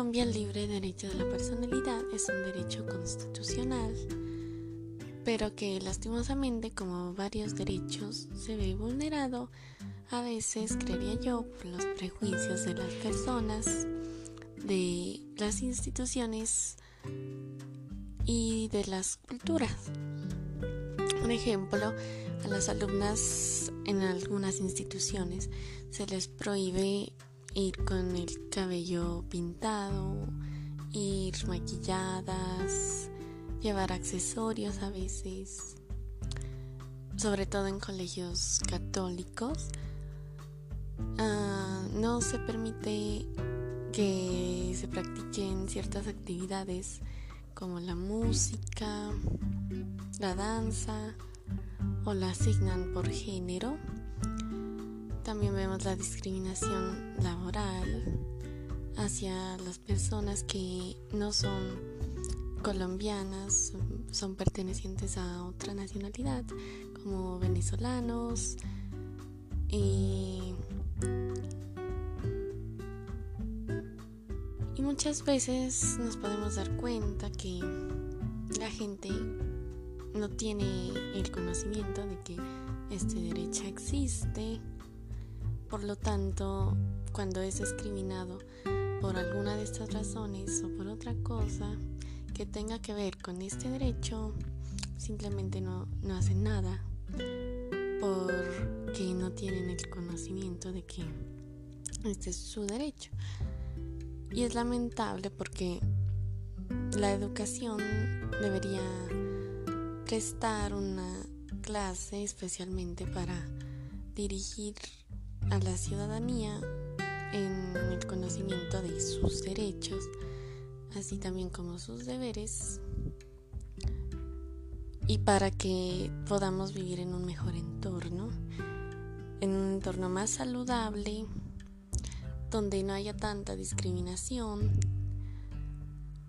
Colombia, el libre derecho de la personalidad es un derecho constitucional, pero que lastimosamente, como varios derechos, se ve vulnerado a veces, creería yo, por los prejuicios de las personas, de las instituciones y de las culturas. Un ejemplo, a las alumnas en algunas instituciones se les prohíbe ir con el cabello pintado, ir maquilladas, llevar accesorios a veces, sobre todo en colegios católicos. Ah, no se permite que se practiquen ciertas actividades como la música, la danza o la asignan por género. También vemos la discriminación laboral hacia las personas que no son colombianas, son pertenecientes a otra nacionalidad, como venezolanos. Y, muchas veces nos podemos dar cuenta que la gente no tiene el conocimiento de que este derecho existe por lo tanto, cuando es discriminado por alguna de estas razones o por otra cosa que tenga que ver con este derecho, simplemente no, no hacen nada porque no tienen el conocimiento de que este es su derecho. Y es lamentable porque la educación debería prestar una clase especialmente para dirigir a la ciudadanía en el conocimiento de sus derechos, así también como sus deberes, y para que podamos vivir en un mejor entorno, en un entorno más saludable, donde no haya tanta discriminación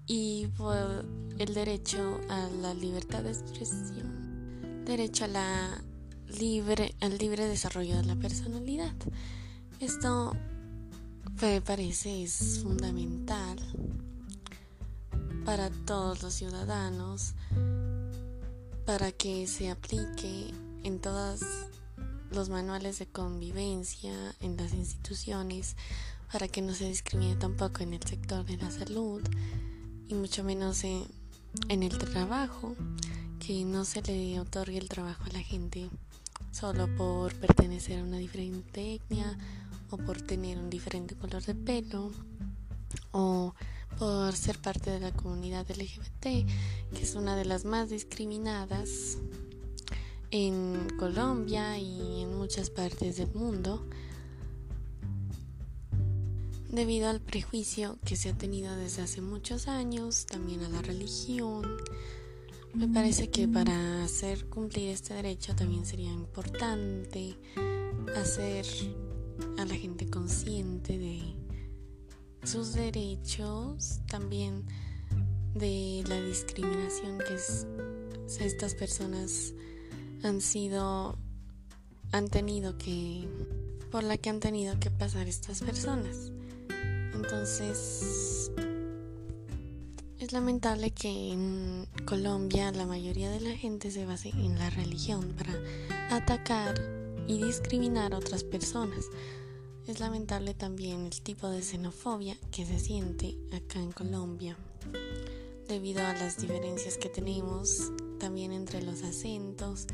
y por el derecho a la libertad de expresión, derecho a la libre, el libre desarrollo de la personalidad. Esto me parece es fundamental para todos los ciudadanos, para que se aplique en todos los manuales de convivencia, en las instituciones, para que no se discrimine tampoco en el sector de la salud y mucho menos en, en el trabajo, que no se le otorgue el trabajo a la gente solo por pertenecer a una diferente etnia o por tener un diferente color de pelo o por ser parte de la comunidad LGBT, que es una de las más discriminadas en Colombia y en muchas partes del mundo, debido al prejuicio que se ha tenido desde hace muchos años, también a la religión, me parece que para hacer cumplir este derecho también sería importante hacer a la gente consciente de sus derechos, también de la discriminación que estas personas han sido, han tenido que, por la que han tenido que pasar estas personas. Entonces, es lamentable que en Colombia la mayoría de la gente se base en la religión para atacar y discriminar a otras personas. Es lamentable también el tipo de xenofobia que se siente acá en Colombia debido a las diferencias que tenemos también entre los acentos,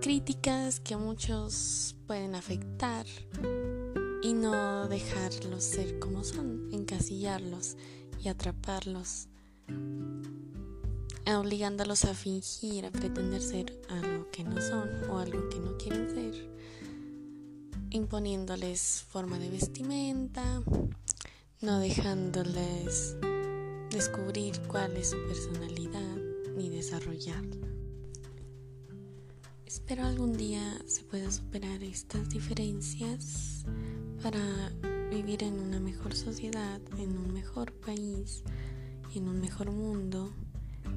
críticas que muchos pueden afectar y no dejarlos ser como son, encasillarlos y atraparlos, obligándolos a fingir, a pretender ser algo que no son o algo que no quieren ser, imponiéndoles forma de vestimenta, no dejándoles descubrir cuál es su personalidad ni desarrollarla. Espero algún día se pueda superar estas diferencias para vivir en una mejor sociedad, en un mejor país, en un mejor mundo,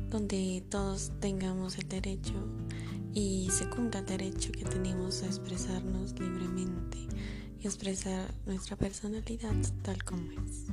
donde todos tengamos el derecho y se cumpla el derecho que tenemos a expresarnos libremente y expresar nuestra personalidad tal como es.